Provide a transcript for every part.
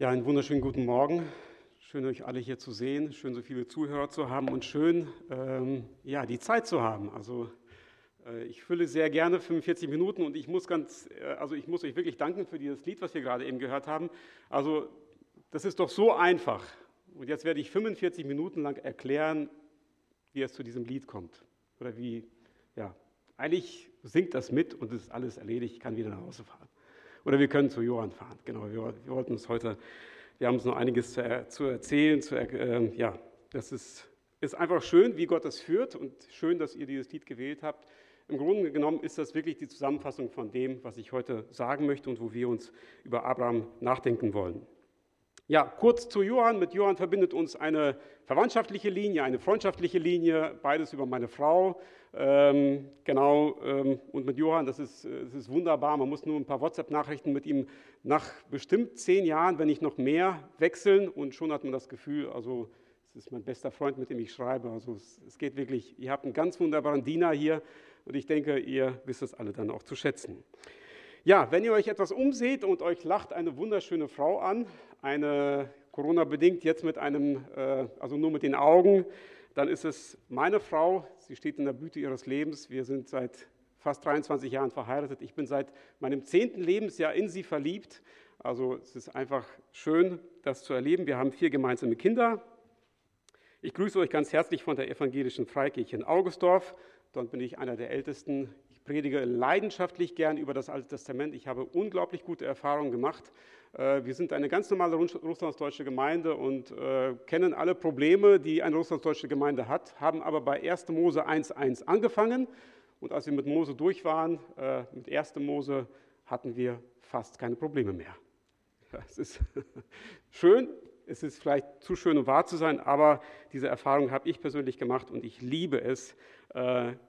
Ja, einen wunderschönen guten Morgen. Schön, euch alle hier zu sehen. Schön, so viele Zuhörer zu haben und schön, ähm, ja, die Zeit zu haben. Also äh, ich fülle sehr gerne 45 Minuten und ich muss ganz, äh, also ich muss euch wirklich danken für dieses Lied, was wir gerade eben gehört haben. Also das ist doch so einfach. Und jetzt werde ich 45 Minuten lang erklären, wie es zu diesem Lied kommt oder wie, ja, eigentlich singt das mit und es ist alles erledigt. Ich kann wieder nach Hause fahren. Oder wir können zu Johann fahren. Genau, wir, wir wollten uns heute, wir haben uns noch einiges zu, zu erzählen. Zu, äh, ja, das ist, ist einfach schön, wie Gott das führt und schön, dass ihr dieses Lied gewählt habt. Im Grunde genommen ist das wirklich die Zusammenfassung von dem, was ich heute sagen möchte und wo wir uns über Abraham nachdenken wollen. Ja, kurz zu Johann. Mit Johann verbindet uns eine verwandtschaftliche Linie, eine freundschaftliche Linie, beides über meine Frau. Ähm, genau, ähm, und mit Johann, das ist, das ist wunderbar. Man muss nur ein paar WhatsApp-Nachrichten mit ihm nach bestimmt zehn Jahren, wenn nicht noch mehr, wechseln und schon hat man das Gefühl, also es ist mein bester Freund, mit dem ich schreibe. Also es, es geht wirklich, ihr habt einen ganz wunderbaren Diener hier und ich denke, ihr wisst es alle dann auch zu schätzen. Ja, wenn ihr euch etwas umseht und euch lacht eine wunderschöne Frau an, eine Corona-bedingt jetzt mit einem, äh, also nur mit den Augen, dann ist es meine Frau, sie steht in der Blüte ihres Lebens. Wir sind seit fast 23 Jahren verheiratet. Ich bin seit meinem zehnten Lebensjahr in sie verliebt. Also es ist einfach schön, das zu erleben. Wir haben vier gemeinsame Kinder. Ich grüße euch ganz herzlich von der evangelischen Freikirche in Augustdorf. Dort bin ich einer der Ältesten. Predige leidenschaftlich gern über das Alte Testament. Ich habe unglaublich gute Erfahrungen gemacht. Äh, wir sind eine ganz normale russlandsdeutsche Gemeinde und äh, kennen alle Probleme, die eine russlandsdeutsche Gemeinde hat, haben aber bei 1. Mose 1.1 angefangen. Und als wir mit Mose durch waren, äh, mit 1. Mose, hatten wir fast keine Probleme mehr. Es ist schön, es ist vielleicht zu schön, um wahr zu sein, aber diese Erfahrung habe ich persönlich gemacht und ich liebe es,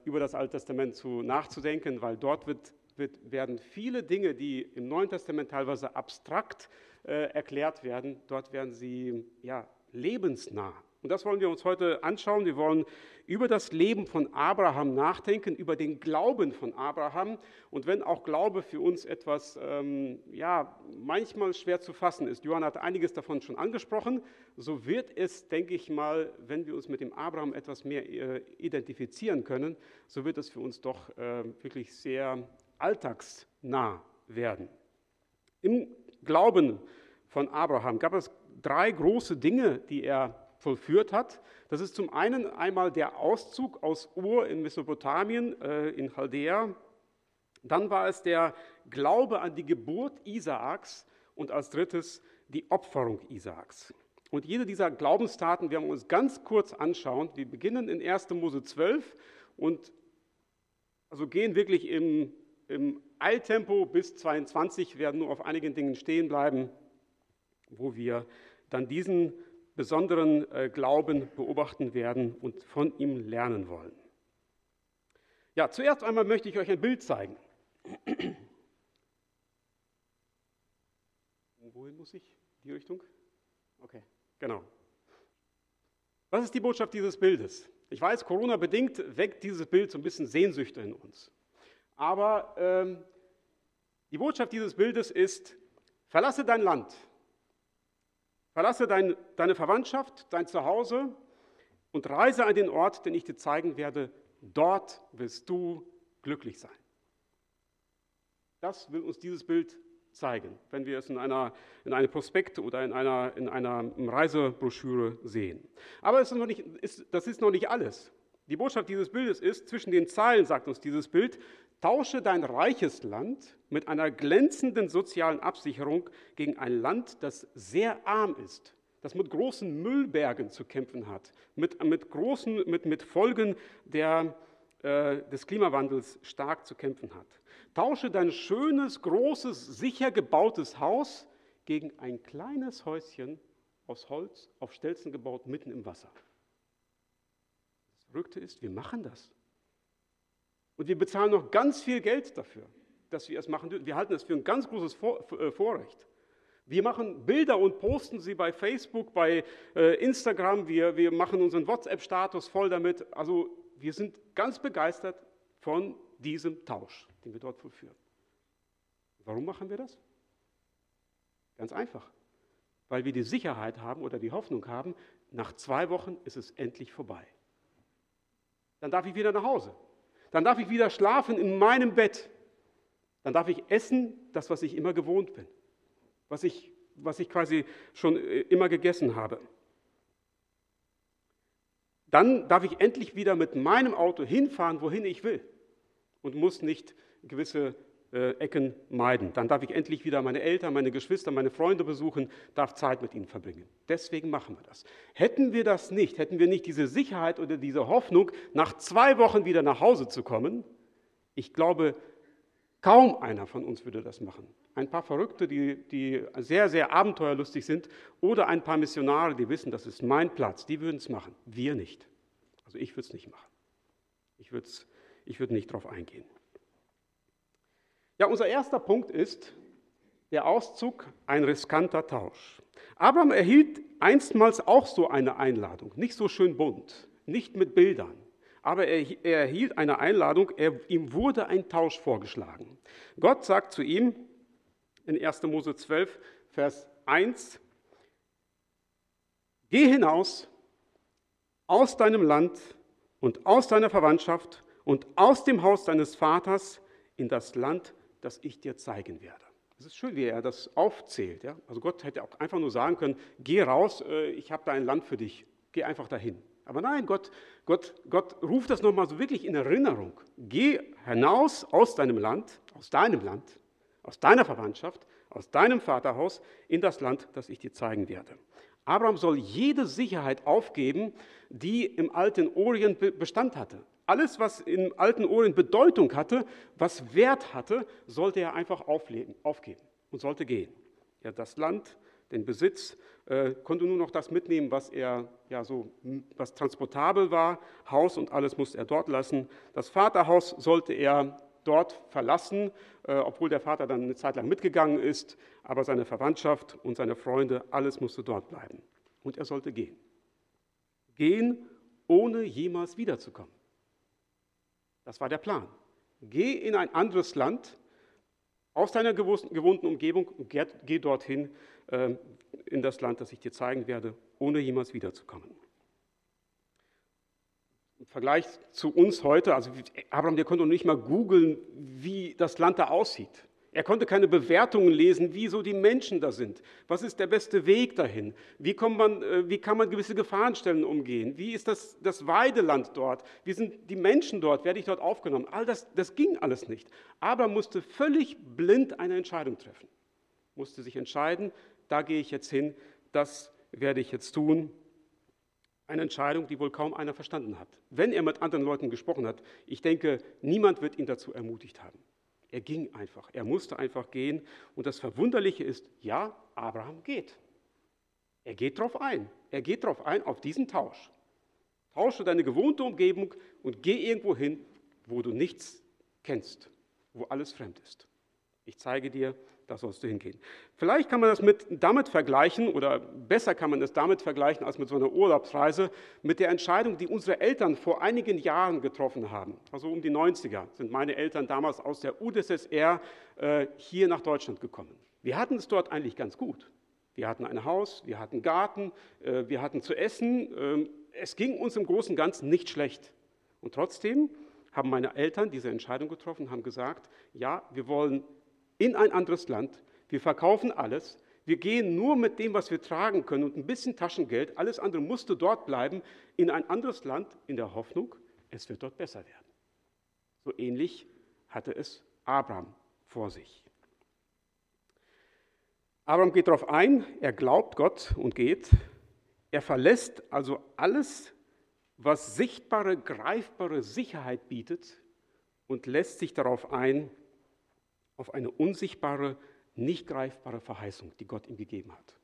über das Alte Testament zu nachzudenken, weil dort wird wird, werden viele Dinge, die im Neuen Testament teilweise abstrakt äh, erklärt werden, dort werden sie ja, lebensnah. Und das wollen wir uns heute anschauen. Wir wollen über das Leben von Abraham nachdenken, über den Glauben von Abraham. Und wenn auch Glaube für uns etwas, ähm, ja, manchmal schwer zu fassen ist, Johann hat einiges davon schon angesprochen, so wird es, denke ich mal, wenn wir uns mit dem Abraham etwas mehr äh, identifizieren können, so wird es für uns doch äh, wirklich sehr alltagsnah werden. Im Glauben von Abraham gab es drei große Dinge, die er vollführt hat. Das ist zum einen einmal der Auszug aus Ur in Mesopotamien, äh, in Chaldea. Dann war es der Glaube an die Geburt Isaaks und als drittes die Opferung Isaaks. Und jede dieser Glaubenstaten werden wir uns ganz kurz anschauen. Wir beginnen in 1. Mose 12 und also gehen wirklich im im Eiltempo bis 22 werden nur auf einigen Dingen stehen bleiben, wo wir dann diesen besonderen äh, Glauben beobachten werden und von ihm lernen wollen. Ja, zuerst einmal möchte ich euch ein Bild zeigen. Wohin muss ich? Die Richtung? Okay, genau. Was ist die Botschaft dieses Bildes? Ich weiß, Corona bedingt weckt dieses Bild so ein bisschen Sehnsüchte in uns. Aber ähm, die Botschaft dieses Bildes ist, verlasse dein Land, verlasse dein, deine Verwandtschaft, dein Zuhause und reise an den Ort, den ich dir zeigen werde. Dort wirst du glücklich sein. Das will uns dieses Bild zeigen, wenn wir es in einer, in einem Prospekt oder in einer, in einer Reisebroschüre sehen. Aber ist nicht, ist, das ist noch nicht alles. Die Botschaft dieses Bildes ist, zwischen den Zeilen sagt uns dieses Bild, Tausche dein reiches Land mit einer glänzenden sozialen Absicherung gegen ein Land, das sehr arm ist, das mit großen Müllbergen zu kämpfen hat, mit, mit, großen, mit, mit Folgen der, äh, des Klimawandels stark zu kämpfen hat. Tausche dein schönes, großes, sicher gebautes Haus gegen ein kleines Häuschen aus Holz auf Stelzen gebaut, mitten im Wasser. Das Verrückte ist, wir machen das. Und wir bezahlen noch ganz viel Geld dafür, dass wir es machen dürfen. Wir halten es für ein ganz großes äh, Vorrecht. Wir machen Bilder und posten sie bei Facebook, bei äh, Instagram. Wir, wir machen unseren WhatsApp-Status voll damit. Also wir sind ganz begeistert von diesem Tausch, den wir dort vollführen. Warum machen wir das? Ganz einfach. weil wir die Sicherheit haben oder die Hoffnung haben, nach zwei Wochen ist es endlich vorbei. Dann darf ich wieder nach Hause. Dann darf ich wieder schlafen in meinem Bett. Dann darf ich essen, das, was ich immer gewohnt bin, was ich, was ich quasi schon äh, immer gegessen habe. Dann darf ich endlich wieder mit meinem Auto hinfahren, wohin ich will und muss nicht gewisse äh, Ecken meiden. Dann darf ich endlich wieder meine Eltern, meine Geschwister, meine Freunde besuchen, darf Zeit mit ihnen verbringen. Deswegen machen wir das. Hätten wir das nicht, hätten wir nicht diese Sicherheit oder diese Hoffnung, nach zwei Wochen wieder nach Hause zu kommen, ich glaube, kaum einer von uns würde das machen. Ein paar Verrückte, die, die sehr, sehr abenteuerlustig sind, oder ein paar Missionare, die wissen, das ist mein Platz, die würden es machen. Wir nicht. Also ich würde es nicht machen. Ich würde ich würd nicht darauf eingehen. Ja, unser erster Punkt ist der Auszug, ein riskanter Tausch. Abraham erhielt einstmals auch so eine Einladung, nicht so schön bunt, nicht mit Bildern, aber er, er erhielt eine Einladung, er, ihm wurde ein Tausch vorgeschlagen. Gott sagt zu ihm in 1. Mose 12, Vers 1, Geh hinaus aus deinem Land und aus deiner Verwandtschaft und aus dem Haus deines Vaters in das Land, das ich dir zeigen werde. Es ist schön, wie er das aufzählt. Ja? Also Gott hätte auch einfach nur sagen können, geh raus, äh, ich habe da ein Land für dich, geh einfach dahin. Aber nein, Gott, Gott, Gott ruft das nochmal so wirklich in Erinnerung. Geh hinaus aus deinem Land, aus deinem Land, aus deiner Verwandtschaft, aus deinem Vaterhaus in das Land, das ich dir zeigen werde. Abraham soll jede Sicherheit aufgeben, die im alten Orient Bestand hatte. Alles, was im alten Orient Bedeutung hatte, was Wert hatte, sollte er einfach auflegen, aufgeben und sollte gehen. Ja, das Land, den Besitz, äh, konnte nur noch das mitnehmen, was er ja so was transportabel war. Haus und alles musste er dort lassen. Das Vaterhaus sollte er dort verlassen, äh, obwohl der Vater dann eine Zeit lang mitgegangen ist. Aber seine Verwandtschaft und seine Freunde, alles musste dort bleiben. Und er sollte gehen. Gehen, ohne jemals wiederzukommen. Das war der Plan. Geh in ein anderes Land, aus deiner gewohnten Umgebung und geh dorthin äh, in das Land, das ich dir zeigen werde, ohne jemals wiederzukommen. Im Vergleich zu uns heute, also Abraham, der konnte noch nicht mal googeln, wie das Land da aussieht. Er konnte keine Bewertungen lesen, wie so die Menschen da sind. Was ist der beste Weg dahin? Wie, man, äh, wie kann man gewisse Gefahrenstellen umgehen? Wie ist das, das Weideland dort? Wie sind die Menschen dort? Werde ich dort aufgenommen? All das, das ging alles nicht. Aber musste völlig blind eine Entscheidung treffen. Musste sich entscheiden, da gehe ich jetzt hin, das werde ich jetzt tun. Eine Entscheidung, die wohl kaum einer verstanden hat. Wenn er mit anderen Leuten gesprochen hat, ich denke, niemand wird ihn dazu ermutigt haben. Er ging einfach. Er musste einfach gehen. Und das Verwunderliche ist, ja, Abraham geht. Er geht darauf ein. Er geht darauf ein, auf diesen Tausch. Tausche deine gewohnte Umgebung und geh irgendwo hin, wo du nichts kennst, wo alles fremd ist. Ich zeige dir, da sollst du hingehen. Vielleicht kann man das mit, damit vergleichen, oder besser kann man es damit vergleichen als mit so einer Urlaubsreise, mit der Entscheidung, die unsere Eltern vor einigen Jahren getroffen haben. Also um die 90er sind meine Eltern damals aus der UdSSR äh, hier nach Deutschland gekommen. Wir hatten es dort eigentlich ganz gut. Wir hatten ein Haus, wir hatten Garten, äh, wir hatten zu essen. Äh, es ging uns im Großen und Ganzen nicht schlecht. Und trotzdem haben meine Eltern diese Entscheidung getroffen, haben gesagt, ja, wir wollen in ein anderes Land. Wir verkaufen alles. Wir gehen nur mit dem, was wir tragen können und ein bisschen Taschengeld. Alles andere musste dort bleiben, in ein anderes Land, in der Hoffnung, es wird dort besser werden. So ähnlich hatte es Abraham vor sich. Abraham geht darauf ein, er glaubt Gott und geht. Er verlässt also alles, was sichtbare, greifbare Sicherheit bietet und lässt sich darauf ein, auf eine unsichtbare, nicht greifbare Verheißung, die Gott ihm gegeben hat.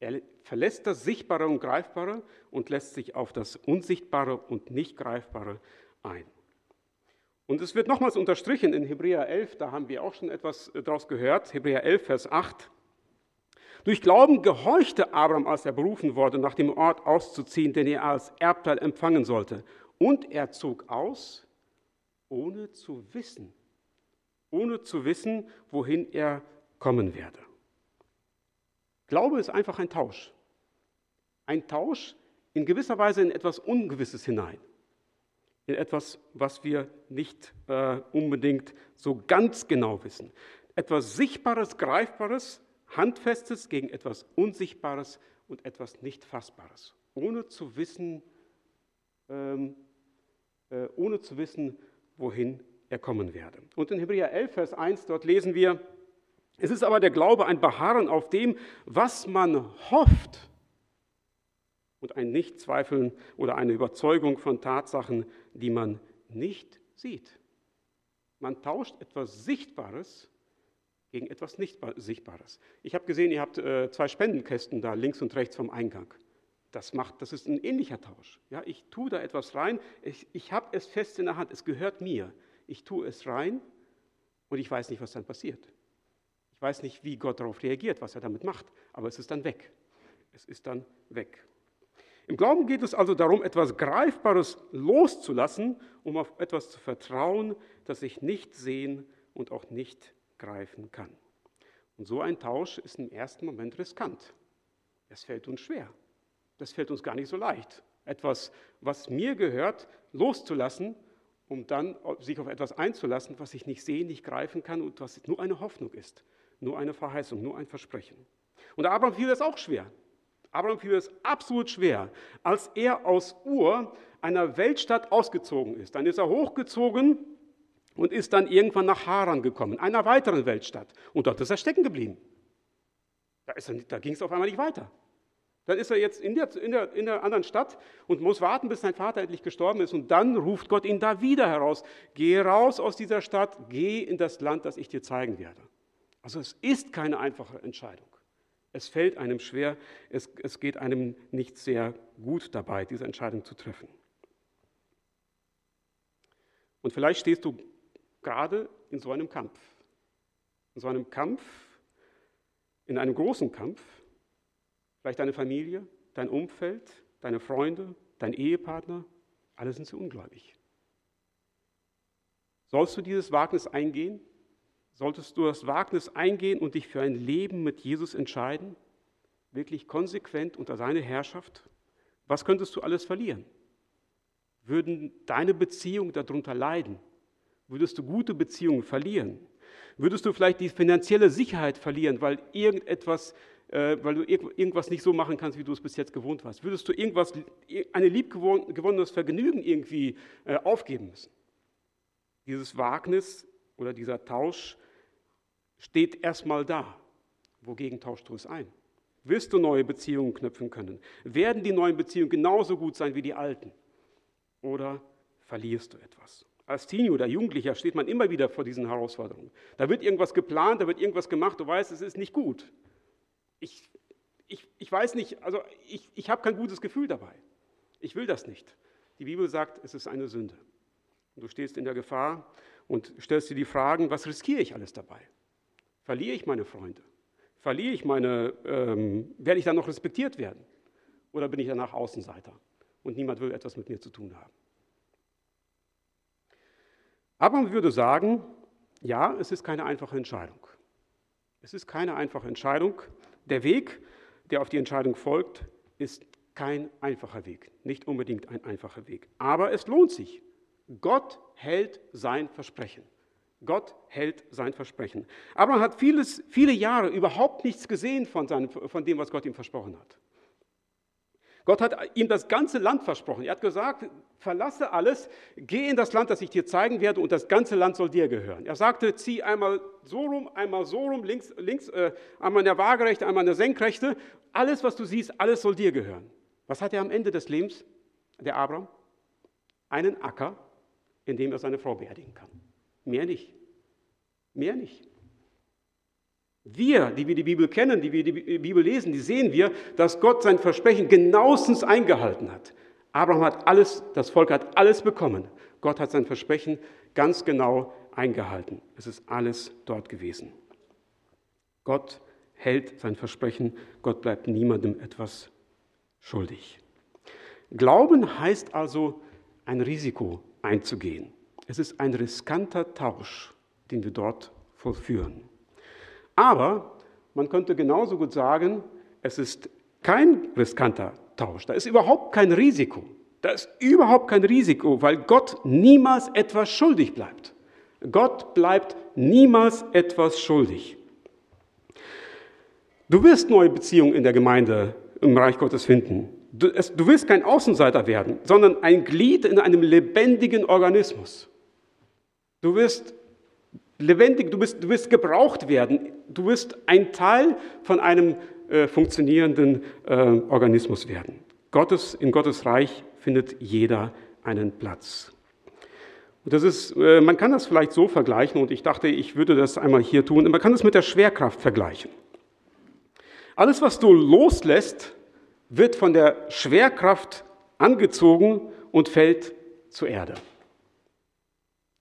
Er verlässt das Sichtbare und Greifbare und lässt sich auf das Unsichtbare und nicht Greifbare ein. Und es wird nochmals unterstrichen in Hebräer 11, da haben wir auch schon etwas äh, daraus gehört, Hebräer 11, Vers 8. Durch Glauben gehorchte Abraham, als er berufen wurde, nach dem Ort auszuziehen, den er als Erbteil empfangen sollte. Und er zog aus, ohne zu wissen, ohne zu wissen, wohin er kommen werde. Glaube ist einfach ein Tausch. Ein Tausch in gewisser Weise in etwas Ungewisses hinein. In etwas, was wir nicht äh, unbedingt so ganz genau wissen. Etwas Sichtbares, Greifbares, Handfestes gegen etwas Unsichtbares und etwas nicht Fassbares. Ohne zu wissen, ähm, äh, ohne zu wissen, wohin er kommen werde. Und in Hebräer 11, Vers 1, dort lesen wir, es ist aber der Glaube ein Beharren auf dem, was man hofft und ein Nichtzweifeln oder eine Überzeugung von Tatsachen, die man nicht sieht. Man tauscht etwas Sichtbares gegen etwas nicht Sichtbares. Ich habe gesehen, ihr habt äh, zwei Spendenkästen da links und rechts vom Eingang. Das, macht, das ist ein ähnlicher Tausch. Ja, ich tue da etwas rein, ich, ich habe es fest in der Hand, es gehört mir. Ich tue es rein und ich weiß nicht, was dann passiert. Ich weiß nicht, wie Gott darauf reagiert, was er damit macht, aber es ist dann weg. Es ist dann weg. Im Glauben geht es also darum, etwas Greifbares loszulassen, um auf etwas zu vertrauen, das ich nicht sehen und auch nicht greifen kann. Und so ein Tausch ist im ersten Moment riskant. Es fällt uns schwer. Das fällt uns gar nicht so leicht. Etwas, was mir gehört, loszulassen, um dann sich auf etwas einzulassen, was ich nicht sehen, nicht greifen kann und was nur eine Hoffnung ist, nur eine Verheißung, nur ein Versprechen. Und Abraham fiel das auch schwer. Abraham fiel es absolut schwer, als er aus Ur, einer Weltstadt, ausgezogen ist. Dann ist er hochgezogen und ist dann irgendwann nach Haran gekommen, einer weiteren Weltstadt. Und dort ist er stecken geblieben. Da, da ging es auf einmal nicht weiter. Dann ist er jetzt in der, in, der, in der anderen Stadt und muss warten, bis sein Vater endlich gestorben ist. Und dann ruft Gott ihn da wieder heraus. Geh raus aus dieser Stadt, geh in das Land, das ich dir zeigen werde. Also es ist keine einfache Entscheidung. Es fällt einem schwer, es, es geht einem nicht sehr gut dabei, diese Entscheidung zu treffen. Und vielleicht stehst du gerade in so einem Kampf. In so einem Kampf, in einem großen Kampf, vielleicht deine Familie, dein Umfeld, deine Freunde, dein Ehepartner, alle sind sie ungläubig. Sollst du dieses Wagnis eingehen? Solltest du das Wagnis eingehen und dich für ein Leben mit Jesus entscheiden? Wirklich konsequent unter seine Herrschaft? Was könntest du alles verlieren? Würden deine Beziehungen darunter leiden? Würdest du gute Beziehungen verlieren? Würdest du vielleicht die finanzielle Sicherheit verlieren, weil irgendetwas weil du irgendwas nicht so machen kannst, wie du es bis jetzt gewohnt warst? Würdest du irgendwas, eine liebgewonnenes Vergnügen irgendwie äh, aufgeben müssen? Dieses Wagnis oder dieser Tausch steht erstmal da. Wogegen tauschst du es ein? Wirst du neue Beziehungen knüpfen können? Werden die neuen Beziehungen genauso gut sein wie die alten? Oder verlierst du etwas? Als Teenie oder Jugendlicher steht man immer wieder vor diesen Herausforderungen. Da wird irgendwas geplant, da wird irgendwas gemacht, du weißt, es ist nicht gut ich, ich, ich weiß nicht, also ich, ich habe kein gutes Gefühl dabei. Ich will das nicht. Die Bibel sagt, es ist eine Sünde. Und du stehst in der Gefahr und stellst dir die Fragen, was riskiere ich alles dabei? Verliere ich meine Freunde? Verliere ich meine, ähm, werde ich dann noch respektiert werden? Oder bin ich danach Außenseiter und niemand will etwas mit mir zu tun haben? Aber man würde sagen, ja, es ist keine einfache Entscheidung. Es ist keine einfache Entscheidung, der Weg, der auf die Entscheidung folgt, ist kein einfacher Weg, nicht unbedingt ein einfacher Weg. Aber es lohnt sich. Gott hält sein Versprechen. Gott hält sein Versprechen. Abraham hat vieles, viele Jahre überhaupt nichts gesehen von, seinem, von dem, was Gott ihm versprochen hat. Gott hat ihm das ganze Land versprochen. Er hat gesagt, verlasse alles, geh in das Land, das ich dir zeigen werde und das ganze Land soll dir gehören. Er sagte, zieh einmal so rum, einmal so rum, links, links äh, einmal in der Waagerechte, einmal in der Senkrechte. Alles, was du siehst, alles soll dir gehören. Was hat er am Ende des Lebens, der Abraham? Einen Acker, in dem er seine Frau beerdigen kann. Mehr nicht. Mehr nicht. Wir, die wir die Bibel kennen, die wir die Bibel lesen, die sehen wir, dass Gott sein Versprechen genauestens eingehalten hat. Abraham hat alles, das Volk hat alles bekommen. Gott hat sein Versprechen ganz genau eingehalten. Es ist alles dort gewesen. Gott hält sein Versprechen. Gott bleibt niemandem etwas schuldig. Glauben heißt also, ein Risiko einzugehen. Es ist ein riskanter Tausch, den wir dort vollführen. Aber Man könnte genauso gut sagen, es ist kein riskanter Tausch. Da ist überhaupt kein Risiko. Da ist überhaupt kein Risiko, weil Gott niemals etwas schuldig bleibt. Gott bleibt niemals etwas schuldig. Du wirst neue Beziehungen in der Gemeinde im Reich Gottes finden. Du, es, du willst kein Außenseiter werden, sondern ein Glied in einem lebendigen Organismus. Du wirst lebendig, du wirst, du wirst gebraucht werden. Du wirst ein Teil von einem äh, funktionierenden äh, Organismus werden. Gottes, in Gottes Reich findet jeder einen Platz. Und das ist, äh, man kann das vielleicht so vergleichen, und ich dachte, ich würde das einmal hier tun. Man kann es mit der Schwerkraft vergleichen. Alles, was du loslässt, wird von der Schwerkraft angezogen und fällt zur Erde.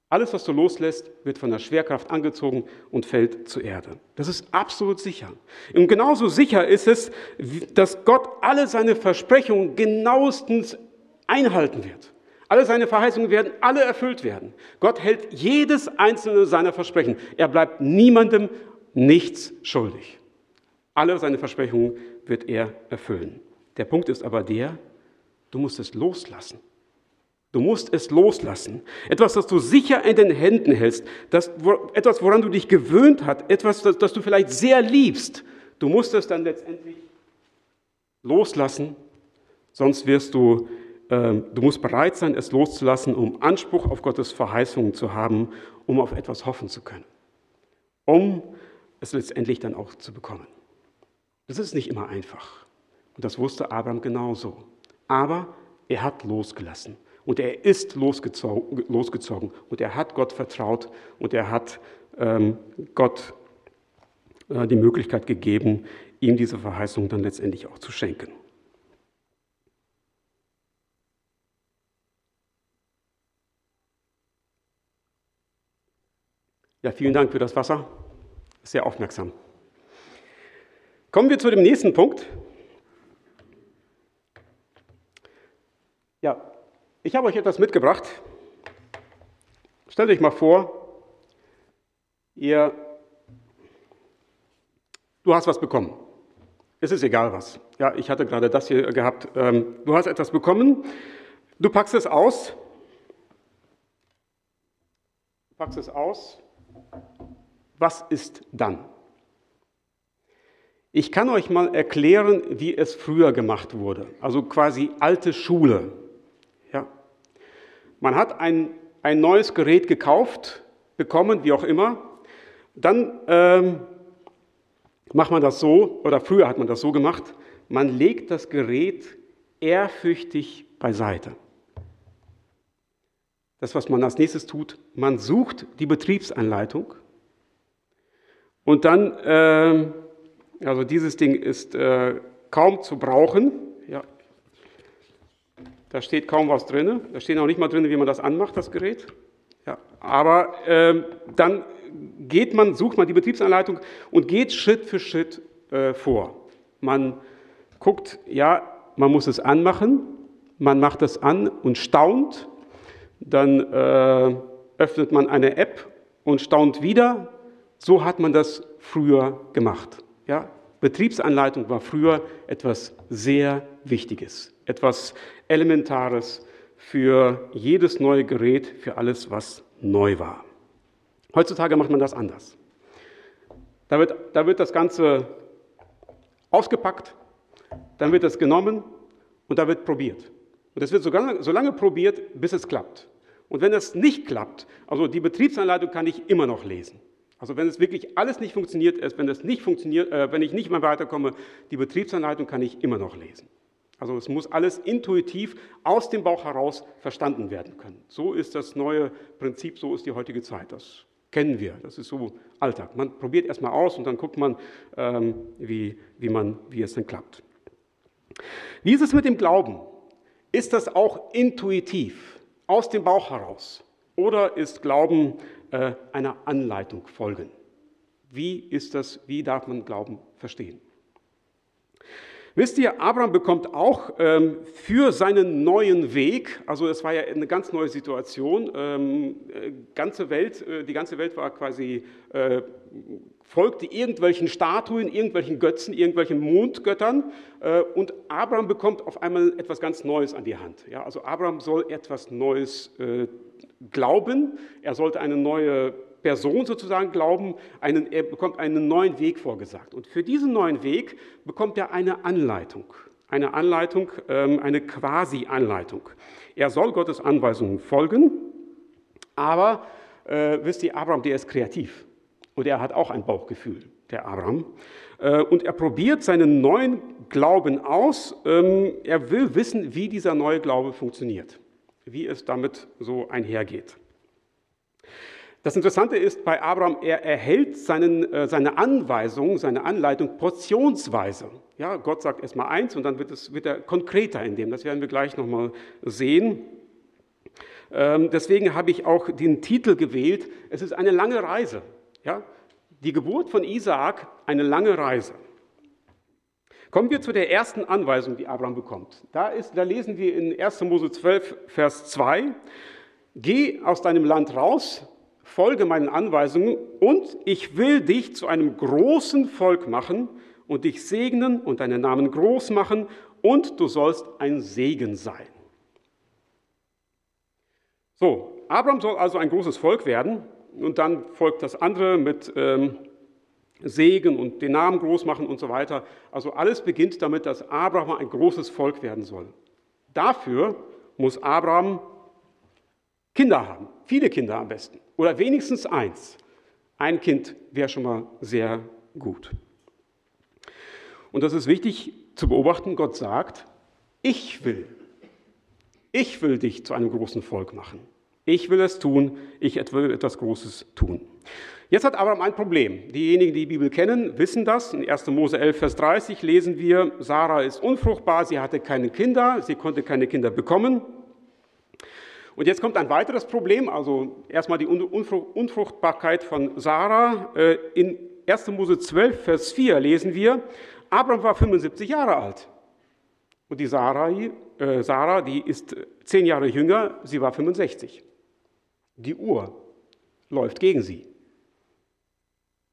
Alles, was du loslässt, wird von der Schwerkraft angezogen und fällt zur Erde. Das ist absolut sicher. Und genauso sicher ist es, dass Gott alle seine Versprechungen genauestens einhalten wird. Alle seine Verheißungen werden alle erfüllt werden. Gott hält jedes einzelne seiner Versprechen. Er bleibt niemandem nichts schuldig. Alle seine Versprechungen wird er erfüllen. Der Punkt ist aber der, du musst es loslassen. Du musst es loslassen. Etwas, das du sicher in den Händen hältst, das, etwas, woran du dich gewöhnt hast, etwas, das, das du vielleicht sehr liebst. Du musst es dann letztendlich loslassen, sonst wirst du, äh, du musst bereit sein, es loszulassen, um Anspruch auf Gottes Verheißungen zu haben, um auf etwas hoffen zu können, um es letztendlich dann auch zu bekommen. Das ist nicht immer einfach. Und das wusste Abraham genauso. Aber er hat losgelassen. Und er ist losgezogen, losgezogen. Und er hat Gott vertraut. Und er hat ähm, Gott äh, die Möglichkeit gegeben, ihm diese Verheißung dann letztendlich auch zu schenken. Ja, vielen Dank für das Wasser. Sehr aufmerksam. Kommen wir zu dem nächsten Punkt. Ja, ich habe euch etwas mitgebracht. Stellt euch mal vor, ihr, du hast was bekommen. Es ist egal was. Ja, ich hatte gerade das hier gehabt. Ähm, du hast etwas bekommen, du packst es aus, packst es aus. Was ist dann? Ich kann euch mal erklären, wie es früher gemacht wurde. Also quasi alte Schule. Man hat ein, ein neues Gerät gekauft, bekommen, wie auch immer. Dann ähm, macht man das so, oder früher hat man das so gemacht, man legt das Gerät ehrfürchtig beiseite. Das, was man als nächstes tut, man sucht die Betriebsanleitung und dann äh, also dieses Ding ist äh, kaum zu brauchen. Da steht kaum was drin. Da steht auch nicht mal drin, wie man das anmacht, das Gerät. Ja. Aber äh, dann geht man, sucht man die Betriebsanleitung und geht Schritt für Schritt äh, vor. Man guckt, ja, man muss es anmachen. Man macht es an und staunt. Dann äh, öffnet man eine App und staunt wieder. So hat man das früher gemacht. Ja, Betriebsanleitung war früher etwas sehr Wichtiges, etwas Elementares für jedes neue Gerät, für alles, was neu war. Heutzutage macht man das anders. Da wird, da wird das Ganze ausgepackt, dann wird es genommen und da wird probiert. Und es wird so lange, so lange probiert, bis es klappt. Und wenn es nicht klappt, also die Betriebsanleitung kann ich immer noch lesen. Also wenn es wirklich alles nicht funktioniert, ist, wenn es nicht funktioniert, äh, wenn ich nicht mehr weiterkomme, die Betriebsanleitung kann ich immer noch lesen. Also es muss alles intuitiv aus dem Bauch heraus verstanden werden können. So ist das neue Prinzip, so ist die heutige Zeit. Das kennen wir, das ist so Alltag. Man probiert erstmal aus und dann guckt man, ähm, wie, wie, man, wie es dann klappt. Wie ist es mit dem Glauben? Ist das auch intuitiv, aus dem Bauch heraus? Oder ist Glauben äh, einer Anleitung folgen. Wie ist das, wie darf man Glauben verstehen? Wisst ihr, Abraham bekommt auch ähm, für seinen neuen Weg, also es war ja eine ganz neue Situation, ähm, äh, ganze Welt, äh, die ganze Welt war quasi äh, folgte irgendwelchen Statuen, irgendwelchen Götzen, irgendwelchen Mondgöttern äh, und Abraham bekommt auf einmal etwas ganz Neues an die Hand. Ja, also Abraham soll etwas Neues äh, glauben, er sollte eine neue Person sozusagen glauben, einen, er bekommt einen neuen Weg vorgesagt. Und für diesen neuen Weg bekommt er eine Anleitung, eine Anleitung, ähm, eine Quasi-Anleitung. Er soll Gottes Anweisungen folgen, aber äh, wisst ihr, Abraham, der ist kreativ und er hat auch ein Bauchgefühl, der Abraham. Äh, und er probiert seinen neuen Glauben aus. Ähm, er will wissen, wie dieser neue Glaube funktioniert, wie es damit so einhergeht. Das Interessante ist bei Abraham, er erhält seinen, äh, seine Anweisung, seine Anleitung portionsweise. Ja, Gott sagt erstmal eins und dann wird, es, wird er konkreter in dem. Das werden wir gleich nochmal sehen. Ähm, deswegen habe ich auch den Titel gewählt. Es ist eine lange Reise. Ja? Die Geburt von Isaak, eine lange Reise. Kommen wir zu der ersten Anweisung, die Abraham bekommt. Da, ist, da lesen wir in 1. Mose 12, Vers 2, Geh aus deinem Land raus, folge meinen Anweisungen und ich will dich zu einem großen Volk machen und dich segnen und deinen Namen groß machen und du sollst ein Segen sein. So, Abraham soll also ein großes Volk werden und dann folgt das andere mit ähm, Segen und den Namen groß machen und so weiter. Also alles beginnt damit, dass Abraham ein großes Volk werden soll. Dafür muss Abraham Kinder haben, viele Kinder am besten oder wenigstens eins. Ein Kind wäre schon mal sehr gut. Und das ist wichtig zu beobachten. Gott sagt, ich will, ich will dich zu einem großen Volk machen. Ich will es tun, ich will etwas Großes tun. Jetzt hat Abraham ein Problem. Diejenigen, die die Bibel kennen, wissen das. In 1. Mose 11, Vers 30 lesen wir, Sarah ist unfruchtbar, sie hatte keine Kinder, sie konnte keine Kinder bekommen. Und jetzt kommt ein weiteres Problem, also erstmal die Unfruchtbarkeit von Sarah. Äh, in 1. Mose 12, Vers 4 lesen wir, Abraham war 75 Jahre alt. Und die Sarah, äh, Sarah, die ist zehn Jahre jünger, sie war 65. Die Uhr läuft gegen sie.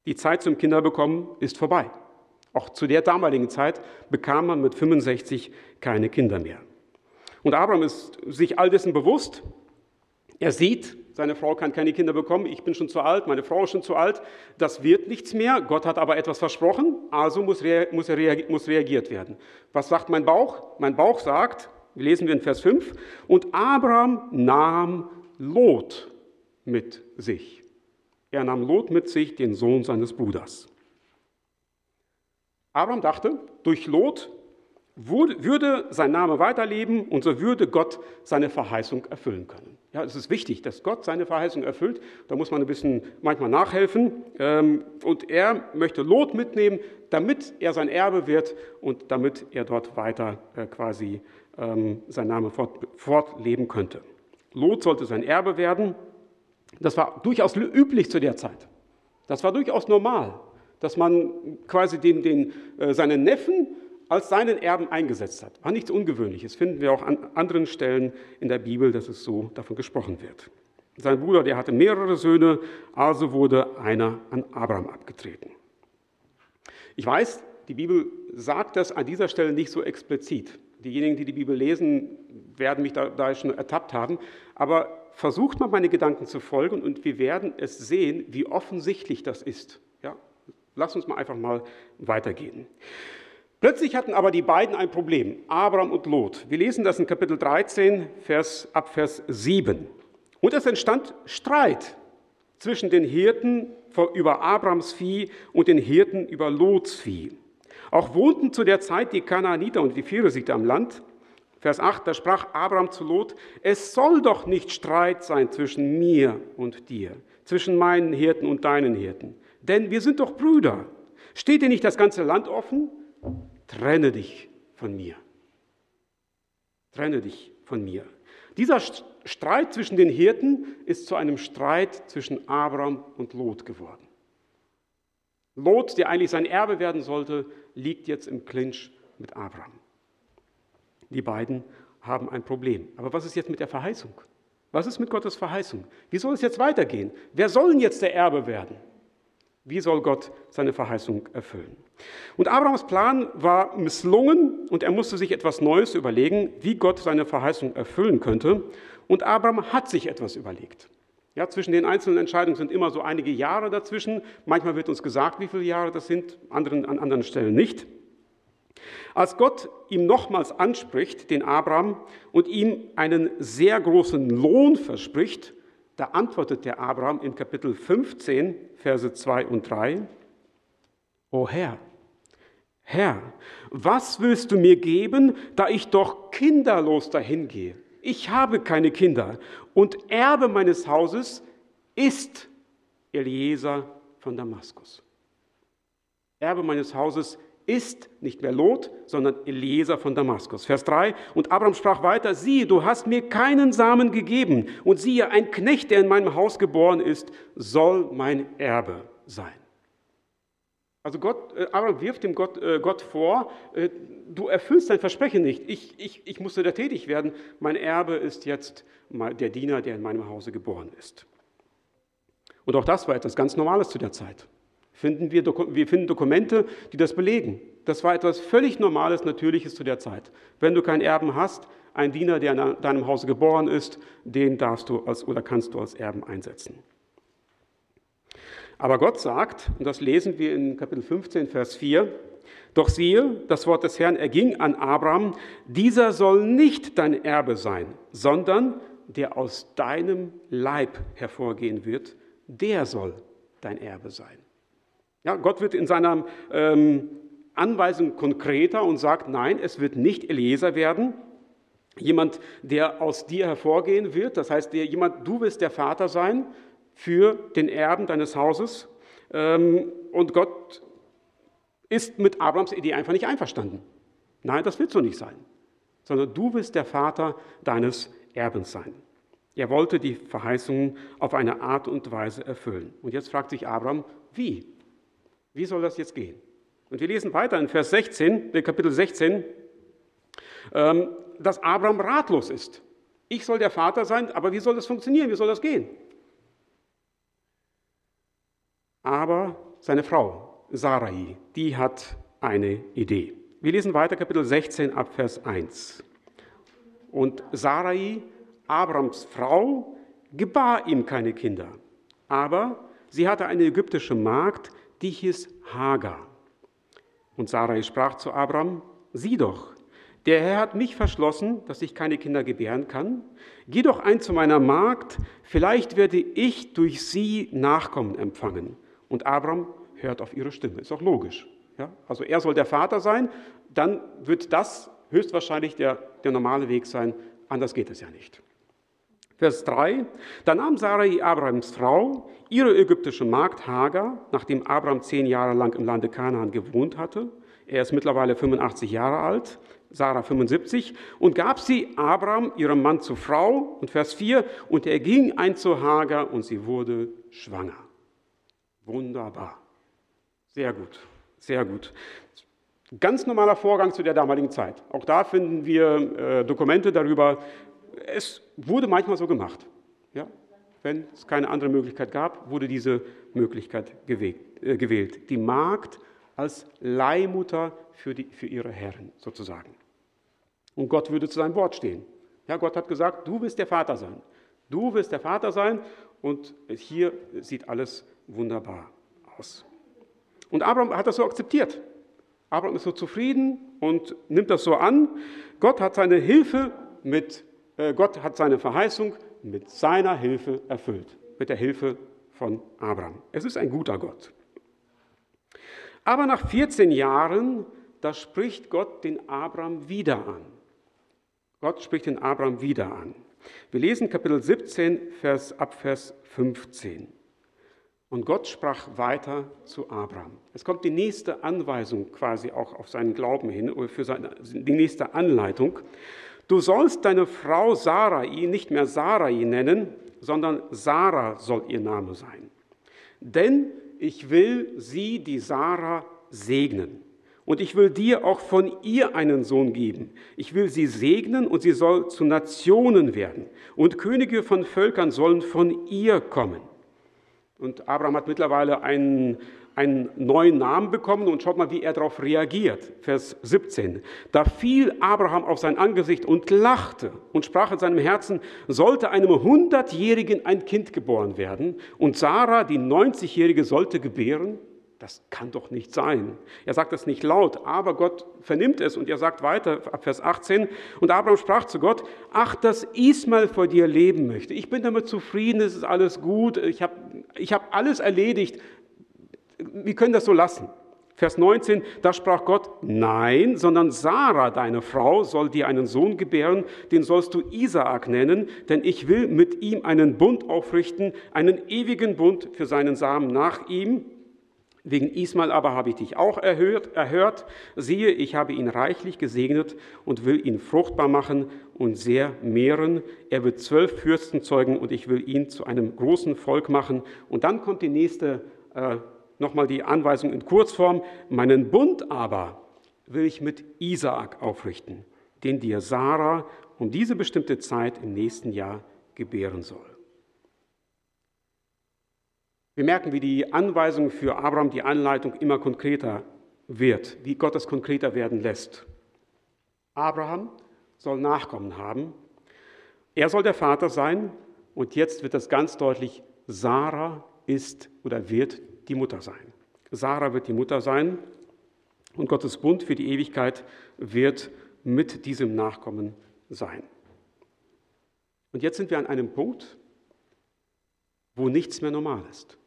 Die Zeit zum Kinderbekommen ist vorbei. Auch zu der damaligen Zeit bekam man mit 65 keine Kinder mehr. Und Abraham ist sich all dessen bewusst. Er sieht, seine Frau kann keine Kinder bekommen, ich bin schon zu alt, meine Frau ist schon zu alt, das wird nichts mehr. Gott hat aber etwas versprochen, also muss, muss, muss reagiert werden. Was sagt mein Bauch? Mein Bauch sagt, lesen wir in Vers 5, und Abraham nahm Lot mit sich. Er nahm Lot mit sich, den Sohn seines Bruders. Abraham dachte, durch Lot würde sein Name weiterleben und so würde Gott seine Verheißung erfüllen können. Ja, es ist wichtig, dass Gott seine Verheißung erfüllt. Da muss man ein bisschen manchmal nachhelfen. Ähm, und er möchte Lot mitnehmen, damit er sein Erbe wird und damit er dort weiter äh, quasi ähm, sein Name fortleben könnte. Lot sollte sein Erbe werden. Das war durchaus üblich zu der Zeit. Das war durchaus normal, dass man quasi den, den, äh, seinen Neffen als seinen Erben eingesetzt hat. War nichts Ungewöhnliches. Finden wir auch an anderen Stellen in der Bibel, dass es so davon gesprochen wird. Sein Bruder, der hatte mehrere Söhne, also wurde einer an Abraham abgetreten. Ich weiß, die Bibel sagt das an dieser Stelle nicht so explizit. Diejenigen, die die Bibel lesen, werden mich da, da schon ertappt haben. Aber versucht mal meine Gedanken zu folgen und wir werden es sehen, wie offensichtlich das ist. Ja? Lass uns mal einfach mal weitergehen. Plötzlich hatten aber die beiden ein Problem, Abraham und Lot. Wir lesen das in Kapitel 13, Vers, ab Vers 7. Und es entstand Streit zwischen den Hirten über Abrams Vieh und den Hirten über Lots Vieh. Auch wohnten zu der Zeit die Kanaaniter und die Phirisiter am Land. Vers 8, da sprach Abraham zu Lot, es soll doch nicht Streit sein zwischen mir und dir, zwischen meinen Hirten und deinen Hirten, denn wir sind doch Brüder. Steht dir nicht das ganze Land offen? Trenne dich von mir. Trenne dich von mir. Dieser Streit zwischen den Hirten ist zu einem Streit zwischen Abraham und Lot geworden. Lot, der eigentlich sein Erbe werden sollte, liegt jetzt im Clinch mit Abraham. Die beiden haben ein Problem. Aber was ist jetzt mit der Verheißung? Was ist mit Gottes Verheißung? Wie soll es jetzt weitergehen? Wer soll denn jetzt der Erbe werden? Wie soll Gott seine Verheißung erfüllen? Und Abrahams Plan war misslungen und er musste sich etwas Neues überlegen, wie Gott seine Verheißung erfüllen könnte. Und Abraham hat sich etwas überlegt. Ja, zwischen den einzelnen Entscheidungen sind immer so einige Jahre dazwischen. Manchmal wird uns gesagt, wie viele Jahre das sind, anderen, an anderen Stellen nicht. Als Gott ihm nochmals anspricht, den Abraham, und ihm einen sehr großen Lohn verspricht, da antwortet der Abraham in Kapitel 15, Verse 2 und 3, O Herr, Herr, was willst du mir geben, da ich doch kinderlos dahingehe? Ich habe keine Kinder und Erbe meines Hauses ist Eliezer von Damaskus. Erbe meines Hauses ist nicht mehr Lot, sondern Eliezer von Damaskus. Vers 3. Und Abraham sprach weiter, siehe, du hast mir keinen Samen gegeben. Und siehe, ein Knecht, der in meinem Haus geboren ist, soll mein Erbe sein. Also Gott, äh, Abraham wirft dem Gott, äh, Gott vor, äh, du erfüllst dein Versprechen nicht. Ich, ich, ich musste da tätig werden. Mein Erbe ist jetzt der Diener, der in meinem Hause geboren ist. Und auch das war etwas ganz Normales zu der Zeit. Finden wir, wir finden Dokumente, die das belegen. Das war etwas völlig Normales, Natürliches zu der Zeit. Wenn du keinen Erben hast, ein Diener, der in deinem Hause geboren ist, den darfst du als, oder kannst du als Erben einsetzen. Aber Gott sagt, und das lesen wir in Kapitel 15, Vers 4, doch siehe, das Wort des Herrn erging an Abraham, dieser soll nicht dein Erbe sein, sondern der aus deinem Leib hervorgehen wird, der soll dein Erbe sein. Ja, Gott wird in seiner ähm, Anweisung konkreter und sagt, nein, es wird nicht Eliezer werden, jemand, der aus dir hervorgehen wird, das heißt, der, jemand, du wirst der Vater sein, für den Erben deines Hauses. Ähm, und Gott ist mit Abrams Idee einfach nicht einverstanden. Nein, das wird so nicht sein, sondern du wirst der Vater deines Erbens sein. Er wollte die Verheißungen auf eine Art und Weise erfüllen. Und jetzt fragt sich Abraham, wie? Wie soll das jetzt gehen? Und wir lesen weiter in Vers 16, äh, Kapitel 16, ähm, dass Abraham ratlos ist. Ich soll der Vater sein, aber wie soll das funktionieren? Wie soll das gehen? Aber seine Frau, Sarai, die hat eine Idee. Wir lesen weiter Kapitel 16 ab Vers 1. Und Sarai, Abrams Frau, gebar ihm keine Kinder. Aber sie hatte eine ägyptische Magd, die hieß Hagar. Und Sarai sprach zu Abram, sieh doch, der Herr hat mich verschlossen, dass ich keine Kinder gebären kann. Geh doch ein zu meiner Magd, vielleicht werde ich durch sie Nachkommen empfangen. Und Abraham hört auf ihre Stimme. Ist auch logisch. Ja? Also er soll der Vater sein, dann wird das höchstwahrscheinlich der, der normale Weg sein. Anders geht es ja nicht. Vers 3. Da nahm Sarai Abrahams Frau, ihre ägyptische Magd Hagar, nachdem Abraham zehn Jahre lang im Lande Kanaan gewohnt hatte. Er ist mittlerweile 85 Jahre alt, Sarah 75, und gab sie Abraham, ihrem Mann, zur Frau. Und Vers 4. Und er ging ein zu Hagar und sie wurde schwanger. Wunderbar. Sehr gut, sehr gut. Ganz normaler Vorgang zu der damaligen Zeit. Auch da finden wir äh, Dokumente darüber. Es wurde manchmal so gemacht. Ja? Wenn es keine andere Möglichkeit gab, wurde diese Möglichkeit gewählt. Äh, gewählt. Die Magd als Leihmutter für, die, für ihre Herren sozusagen. Und Gott würde zu seinem Wort stehen. Ja, Gott hat gesagt, du wirst der Vater sein. Du wirst der Vater sein und hier sieht alles wunderbar aus. Und Abraham hat das so akzeptiert. Abraham ist so zufrieden und nimmt das so an. Gott hat seine Hilfe mit, Gott hat seine Verheißung mit seiner Hilfe erfüllt, mit der Hilfe von Abraham. Es ist ein guter Gott. Aber nach 14 Jahren, da spricht Gott den Abraham wieder an. Gott spricht den Abraham wieder an. Wir lesen Kapitel 17, Vers, ab Vers 15. Und Gott sprach weiter zu Abraham. Es kommt die nächste Anweisung quasi auch auf seinen Glauben hin, oder für seine, die nächste Anleitung. Du sollst deine Frau Sarai nicht mehr Sarai nennen, sondern Sarah soll ihr Name sein. Denn ich will sie, die Sarah, segnen. Und ich will dir auch von ihr einen Sohn geben. Ich will sie segnen und sie soll zu Nationen werden. Und Könige von Völkern sollen von ihr kommen. Und Abraham hat mittlerweile einen, einen neuen Namen bekommen und schaut mal, wie er darauf reagiert. Vers 17. Da fiel Abraham auf sein Angesicht und lachte und sprach in seinem Herzen, sollte einem Hundertjährigen ein Kind geboren werden und Sarah, die 90-Jährige, sollte gebären? Das kann doch nicht sein. Er sagt es nicht laut, aber Gott vernimmt es und er sagt weiter ab Vers 18, und Abraham sprach zu Gott, ach, dass Ismael vor dir leben möchte. Ich bin damit zufrieden, es ist alles gut, ich habe ich hab alles erledigt. Wir können das so lassen. Vers 19, da sprach Gott, nein, sondern Sarah, deine Frau, soll dir einen Sohn gebären, den sollst du Isaak nennen, denn ich will mit ihm einen Bund aufrichten, einen ewigen Bund für seinen Samen nach ihm Wegen Ismael aber habe ich dich auch erhört, erhört. Siehe, ich habe ihn reichlich gesegnet und will ihn fruchtbar machen und sehr mehren. Er wird zwölf Fürsten zeugen und ich will ihn zu einem großen Volk machen. Und dann kommt die nächste, äh, nochmal die Anweisung in Kurzform. Meinen Bund aber will ich mit Isaak aufrichten, den dir Sarah um diese bestimmte Zeit im nächsten Jahr gebären soll. Wir merken, wie die Anweisung für Abraham, die Anleitung immer konkreter wird, wie Gott es konkreter werden lässt. Abraham soll Nachkommen haben. Er soll der Vater sein. Und jetzt wird das ganz deutlich, Sarah ist oder wird die Mutter sein. Sarah wird die Mutter sein und Gottes Bund für die Ewigkeit wird mit diesem Nachkommen sein. Und jetzt sind wir an einem Punkt, wo nichts mehr normal ist.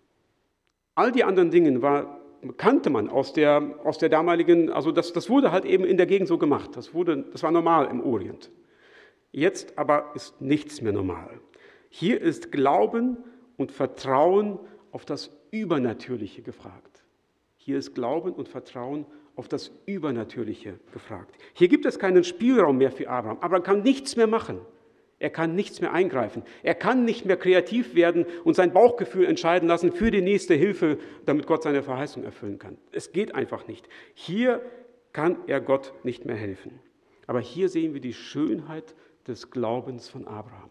All die anderen Dinge war, kannte man aus der, aus der damaligen, also das, das wurde halt eben in der Gegend so gemacht. Das, wurde, das war normal im Orient. Jetzt aber ist nichts mehr normal. Hier ist Glauben und Vertrauen auf das Übernatürliche gefragt. Hier ist Glauben und Vertrauen auf das Übernatürliche gefragt. Hier gibt es keinen Spielraum mehr für Abraham. Abraham kann nichts mehr machen. Er kann nichts mehr eingreifen. Er kann nicht mehr kreativ werden und sein Bauchgefühl entscheiden lassen für die nächste Hilfe, damit Gott seine Verheißung erfüllen kann. Es geht einfach nicht. Hier kann er Gott nicht mehr helfen. Aber hier sehen wir die Schönheit des Glaubens von Abraham.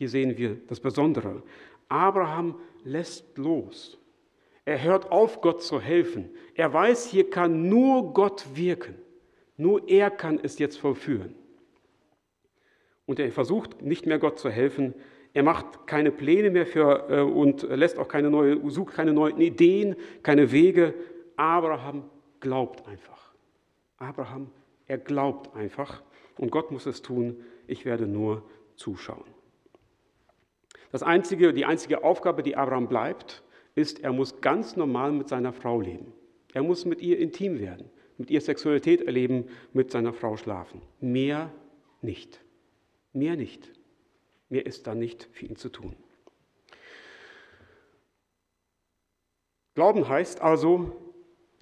Hier sehen wir das Besondere. Abraham lässt los. Er hört auf, Gott zu helfen. Er weiß, hier kann nur Gott wirken. Nur er kann es jetzt vollführen und er versucht nicht mehr Gott zu helfen. Er macht keine Pläne mehr für äh, und lässt auch keine neue, sucht keine neuen Ideen, keine Wege. Abraham glaubt einfach. Abraham, er glaubt einfach und Gott muss es tun. Ich werde nur zuschauen. Das einzige, die einzige Aufgabe, die Abraham bleibt, ist, er muss ganz normal mit seiner Frau leben. Er muss mit ihr intim werden, mit ihr Sexualität erleben, mit seiner Frau schlafen. Mehr nicht. Mehr nicht. Mehr ist da nicht für ihn zu tun. Glauben heißt also,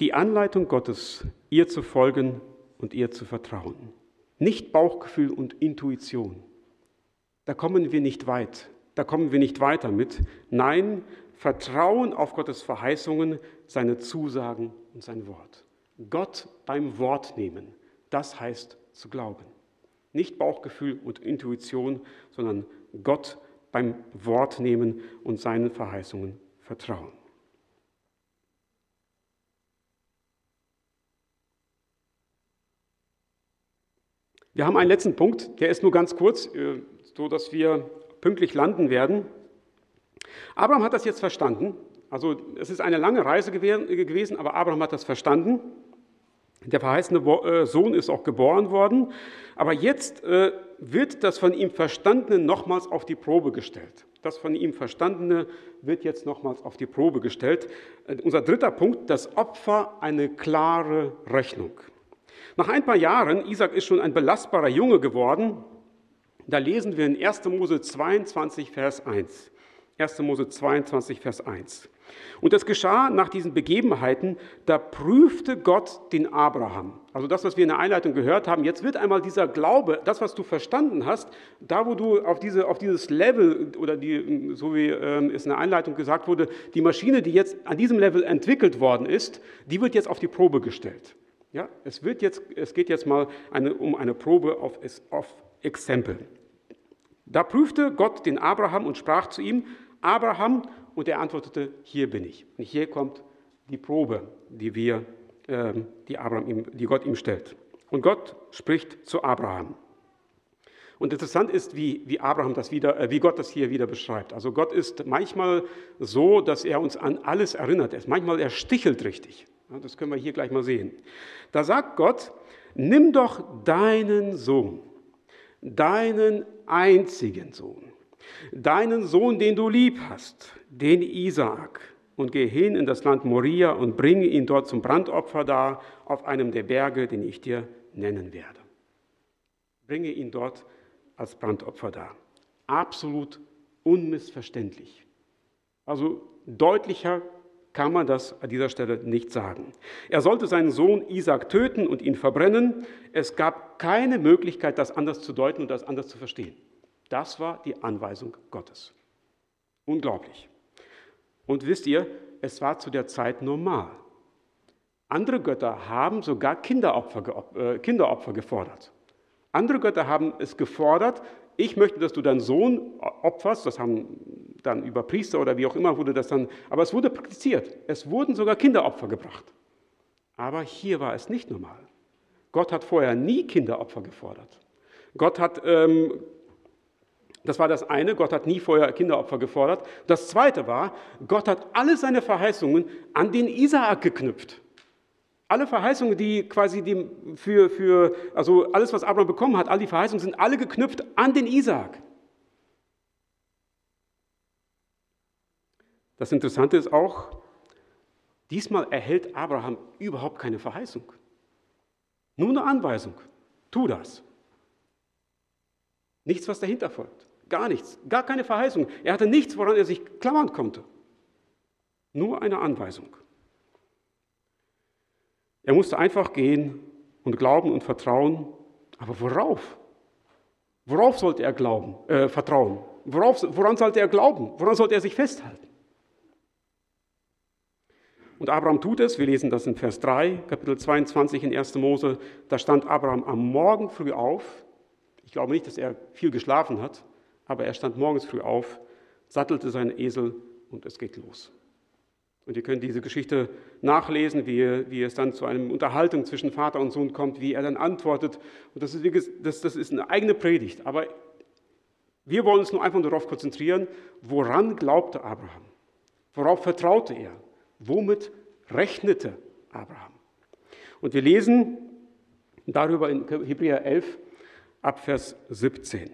die Anleitung Gottes, ihr zu folgen und ihr zu vertrauen. Nicht Bauchgefühl und Intuition. Da kommen wir nicht weit. Da kommen wir nicht weiter mit. Nein, Vertrauen auf Gottes Verheißungen, seine Zusagen und sein Wort. Gott beim Wort nehmen, das heißt zu glauben. Nicht Bauchgefühl und Intuition, sondern Gott beim Wort nehmen und seinen Verheißungen vertrauen. Wir haben einen letzten Punkt, der ist nur ganz kurz, äh, so dass wir pünktlich landen werden. Abraham hat das jetzt verstanden. Also es ist eine lange Reise gewesen, aber Abraham hat das verstanden. Der verheißene äh, Sohn ist auch geboren worden, aber jetzt äh, wird das von ihm Verstandene nochmals auf die Probe gestellt. Das von ihm Verstandene wird jetzt nochmals auf die Probe gestellt. Äh, unser dritter Punkt, das Opfer, eine klare Rechnung. Nach ein paar Jahren, Isaac ist schon ein belastbarer Junge geworden, da lesen wir in 1. Mose 22, Vers 1. 1. Mose 22, Vers 1. Und es geschah nach diesen Begebenheiten, da prüfte Gott den Abraham. Also das, was wir in der Einleitung gehört haben, jetzt wird einmal dieser Glaube, das, was du verstanden hast, da wo du auf, diese, auf dieses Level oder die, so wie ähm, es in der Einleitung gesagt wurde, die Maschine, die jetzt an diesem Level entwickelt worden ist, die wird jetzt auf die Probe gestellt. Ja, es, wird jetzt, es geht jetzt mal eine, um eine Probe auf, auf Exempel. Da prüfte Gott den Abraham und sprach zu ihm, Abraham, Und er antwortete, hier bin ich. Und hier kommt die Probe, die, wir, äh, die, Abraham die Gott ihm stellt. Und Gott spricht zu Abraham. Und interessant ist, wie, wie, Abraham das wieder, äh, wie Gott das hier wieder beschreibt. Also Gott ist manchmal so, dass er uns an alles erinnert. Er ist manchmal er stichelt richtig. Das können wir hier gleich mal sehen. Da sagt Gott, nimm doch deinen Sohn, deinen einzigen Sohn, deinen Sohn, den du lieb hast, den Isaak, und geh hin in das Land Moria und bringe ihn dort zum Brandopfer dar auf einem der Berge, den ich dir nennen werde. Bringe ihn dort als Brandopfer dar. Absolut unmissverständlich. Also deutlicher kann man das an dieser Stelle nicht sagen. Er sollte seinen Sohn Isaac töten und ihn verbrennen. Es gab keine Möglichkeit, das anders zu deuten und das anders zu verstehen. Das war die Anweisung Gottes. Unglaublich. Und wisst ihr, es war zu der Zeit normal. Andere Götter haben sogar Kinderopfer, äh, Kinderopfer gefordert. Andere Götter haben es gefordert, ich möchte, dass du deinen Sohn opferst, das haben dann über Priester oder wie auch immer wurde das dann, aber es wurde praktiziert. Es wurden sogar Kinderopfer gebracht. Aber hier war es nicht normal. Gott hat vorher nie Kinderopfer gefordert. Gott hat, ähm, das war das eine, Gott hat nie vorher Kinderopfer gefordert. Das zweite war, Gott hat alle seine Verheißungen an den Isaak geknüpft. Alle Verheißungen, die quasi die für, für, also alles, was Abraham bekommen hat, all die Verheißungen sind alle geknüpft an den Isaak. Das Interessante ist auch, diesmal erhält Abraham überhaupt keine Verheißung. Nur eine Anweisung. Tu das. Nichts, was dahinter folgt. Gar nichts. Gar keine Verheißung. Er hatte nichts, woran er sich klammern konnte. Nur eine Anweisung. Er musste einfach gehen und glauben und vertrauen. Aber worauf? Worauf sollte er glauben, äh, vertrauen? Worauf, woran sollte er glauben? Woran sollte er sich festhalten? Und Abraham tut es, wir lesen das in Vers 3, Kapitel 22 in 1. Mose, da stand Abraham am Morgen früh auf. Ich glaube nicht, dass er viel geschlafen hat, aber er stand morgens früh auf, sattelte seinen Esel und es geht los. Und ihr könnt diese Geschichte nachlesen, wie, wie es dann zu einer Unterhaltung zwischen Vater und Sohn kommt, wie er dann antwortet. Und das ist, das, das ist eine eigene Predigt. Aber wir wollen uns nur einfach darauf konzentrieren, woran glaubte Abraham? Worauf vertraute er? Womit rechnete Abraham? Und wir lesen darüber in Hebräer 11 ab Vers 17.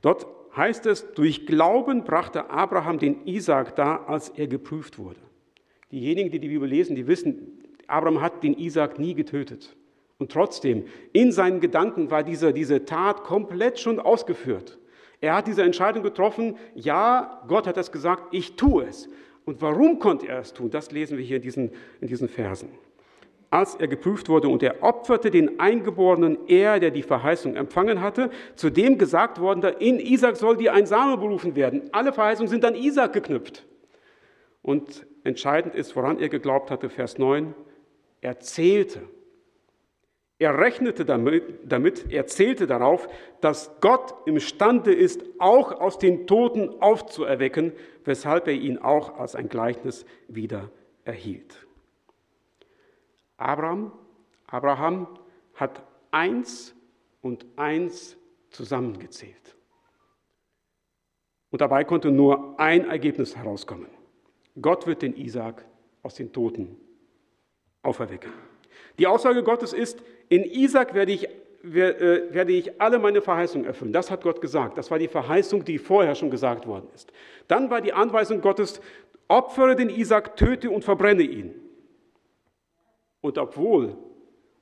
Dort heißt es, durch Glauben brachte Abraham den Isaak dar, als er geprüft wurde. Diejenigen, die die Bibel lesen, die wissen, Abraham hat den Isaak nie getötet. Und trotzdem, in seinen Gedanken war diese, diese Tat komplett schon ausgeführt. Er hat diese Entscheidung getroffen, ja, Gott hat das gesagt, ich tue es. Und warum konnte er es tun? Das lesen wir hier in diesen, in diesen Versen als er geprüft wurde, und er opferte den Eingeborenen, er, der die Verheißung empfangen hatte, zu dem gesagt worden, in Isaac soll dir ein Same berufen werden. Alle Verheißungen sind an Isaac geknüpft. Und entscheidend ist, woran er geglaubt hatte, Vers 9, er zählte. Er rechnete damit, damit, er zählte darauf, dass Gott imstande ist, auch aus den Toten aufzuerwecken, weshalb er ihn auch als ein Gleichnis wieder erhielt. Abraham, Abraham hat eins und eins zusammengezählt. Und dabei konnte nur ein Ergebnis herauskommen. Gott wird den Isaak aus den Toten auferwecken. Die Aussage Gottes ist, in Isaak werde ich, äh, werde ich alle meine Verheißungen erfüllen. Das hat Gott gesagt. Das war die Verheißung, die vorher schon gesagt worden ist. Dann war die Anweisung Gottes, opfere den Isaak, töte und verbrenne ihn. Und obwohl,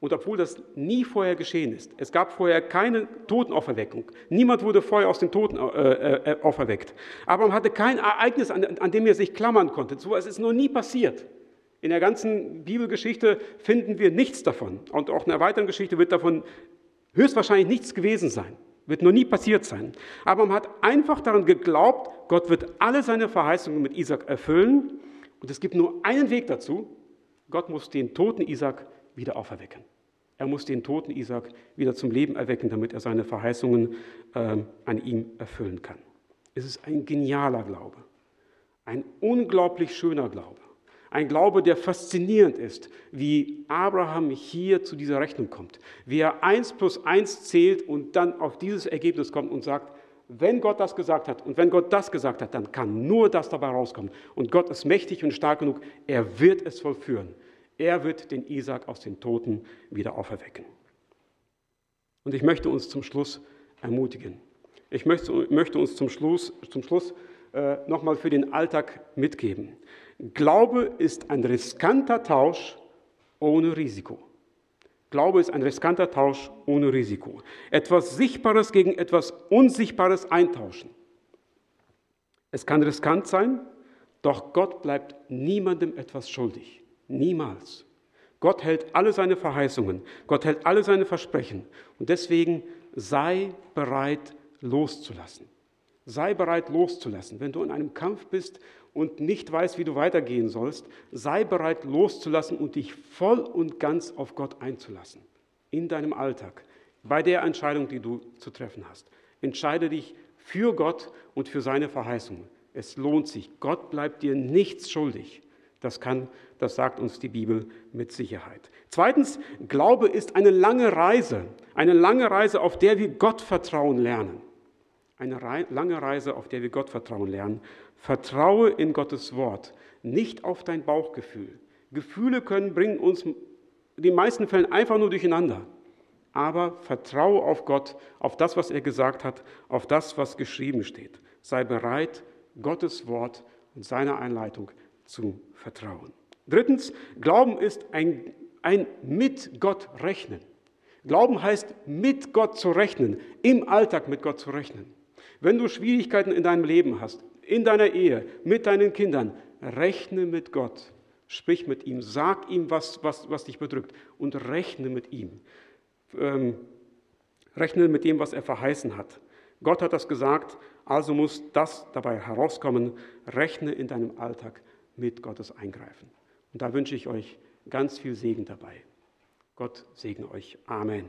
und obwohl das nie vorher geschehen ist, es gab vorher keine Totenauferweckung, niemand wurde vorher aus den Toten äh, äh, auferweckt. Abraham hatte kein Ereignis, an, an dem er sich klammern konnte. So es ist noch nie passiert. In der ganzen Bibelgeschichte finden wir nichts davon. Und auch in der weiteren Geschichte wird davon höchstwahrscheinlich nichts gewesen sein. Wird noch nie passiert sein. Abraham hat einfach daran geglaubt, Gott wird alle seine Verheißungen mit Isaac erfüllen. Und es gibt nur einen Weg dazu, Gott muss den toten Isaac wieder auferwecken. Er muss den toten Isaac wieder zum Leben erwecken, damit er seine Verheißungen äh, an ihm erfüllen kann. Es ist ein genialer Glaube. Ein unglaublich schöner Glaube. Ein Glaube, der faszinierend ist, wie Abraham hier zu dieser Rechnung kommt. Wie er eins plus eins zählt und dann auf dieses Ergebnis kommt und sagt, wenn Gott das gesagt hat und wenn Gott das gesagt hat, dann kann nur das dabei rauskommen. Und Gott ist mächtig und stark genug, er wird es vollführen. Er wird den Isaac aus den Toten wieder auferwecken. Und ich möchte uns zum Schluss ermutigen. Ich möchte, möchte uns zum Schluss, zum Schluss äh, nochmal für den Alltag mitgeben. Glaube ist ein riskanter Tausch ohne Risiko. Glaube ist ein riskanter Tausch ohne Risiko. Etwas Sichtbares gegen etwas Unsichtbares eintauschen. Es kann riskant sein, doch Gott bleibt niemandem etwas schuldig. Niemals. Gott hält alle seine Verheißungen, Gott hält alle seine Versprechen. Und deswegen sei bereit loszulassen. Sei bereit loszulassen. Wenn du in einem Kampf bist und nicht weißt, wie du weitergehen sollst, sei bereit loszulassen und dich voll und ganz auf Gott einzulassen. In deinem Alltag, bei der Entscheidung, die du zu treffen hast. Entscheide dich für Gott und für seine Verheißungen. Es lohnt sich. Gott bleibt dir nichts schuldig. Das kann, das sagt uns die Bibel mit Sicherheit. Zweitens, Glaube ist eine lange Reise, eine lange Reise, auf der wir Gott vertrauen lernen. Eine lange Reise, auf der wir Gott vertrauen lernen. Vertraue in Gottes Wort, nicht auf dein Bauchgefühl. Gefühle können bringen uns in den meisten Fällen einfach nur durcheinander. Aber vertraue auf Gott, auf das, was er gesagt hat, auf das, was geschrieben steht. Sei bereit, Gottes Wort und seine Einleitung zu vertrauen. Drittens, Glauben ist ein, ein mit Gott rechnen. Glauben heißt, mit Gott zu rechnen, im Alltag mit Gott zu rechnen. Wenn du Schwierigkeiten in deinem Leben hast, in deiner Ehe, mit deinen Kindern, rechne mit Gott. Sprich mit ihm, sag ihm, was, was, was dich bedrückt und rechne mit ihm. Ähm, rechne mit dem, was er verheißen hat. Gott hat das gesagt, also muss das dabei herauskommen. Rechne in deinem Alltag mit Gottes Eingreifen. Und da wünsche ich euch ganz viel Segen dabei. Gott segne euch. Amen.